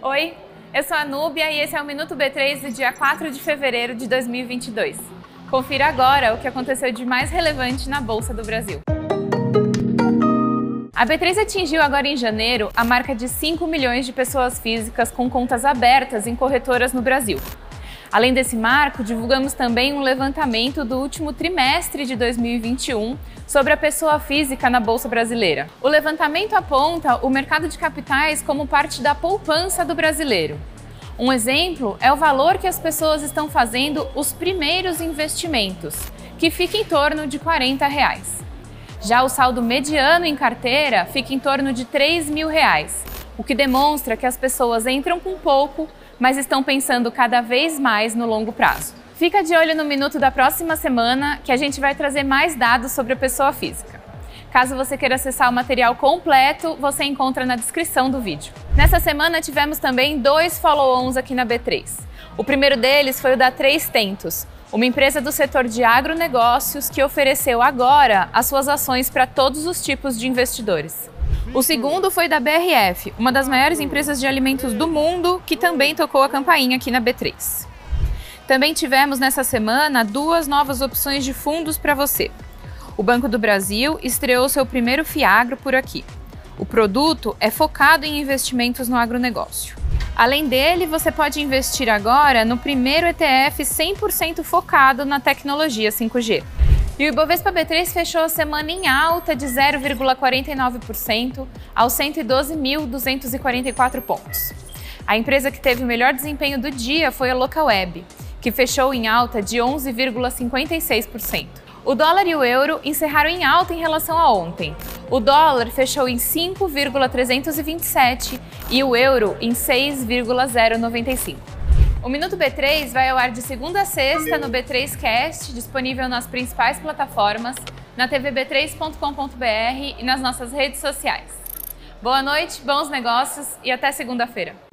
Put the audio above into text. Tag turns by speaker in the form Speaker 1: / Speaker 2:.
Speaker 1: Oi, eu sou a Núbia e esse é o Minuto B3 do dia 4 de fevereiro de 2022. Confira agora o que aconteceu de mais relevante na Bolsa do Brasil. A B3 atingiu agora em janeiro a marca de 5 milhões de pessoas físicas com contas abertas em corretoras no Brasil. Além desse marco, divulgamos também um levantamento do último trimestre de 2021 sobre a pessoa física na Bolsa Brasileira. O levantamento aponta o mercado de capitais como parte da poupança do brasileiro. Um exemplo é o valor que as pessoas estão fazendo os primeiros investimentos, que fica em torno de 40 reais. Já o saldo mediano em carteira fica em torno de 3 mil reais, o que demonstra que as pessoas entram com pouco, mas estão pensando cada vez mais no longo prazo. Fica de olho no minuto da próxima semana que a gente vai trazer mais dados sobre a pessoa física. Caso você queira acessar o material completo, você encontra na descrição do vídeo. Nessa semana tivemos também dois follow-ons aqui na B3. O primeiro deles foi o da Três Tentos, uma empresa do setor de agronegócios que ofereceu agora as suas ações para todos os tipos de investidores. O segundo foi da BRF, uma das maiores empresas de alimentos do mundo, que também tocou a campainha aqui na B3. Também tivemos nessa semana duas novas opções de fundos para você. O Banco do Brasil estreou seu primeiro Fiagro por aqui. O produto é focado em investimentos no agronegócio. Além dele, você pode investir agora no primeiro ETF 100% focado na tecnologia 5G. E o Ibovespa B3 fechou a semana em alta de 0,49% aos 112.244 pontos. A empresa que teve o melhor desempenho do dia foi a Localweb, que fechou em alta de 11,56%. O dólar e o euro encerraram em alta em relação a ontem. O dólar fechou em 5,327 e o euro em 6,095. O Minuto B3 vai ao ar de segunda a sexta no B3Cast, disponível nas principais plataformas, na tvb3.com.br e nas nossas redes sociais. Boa noite, bons negócios e até segunda-feira.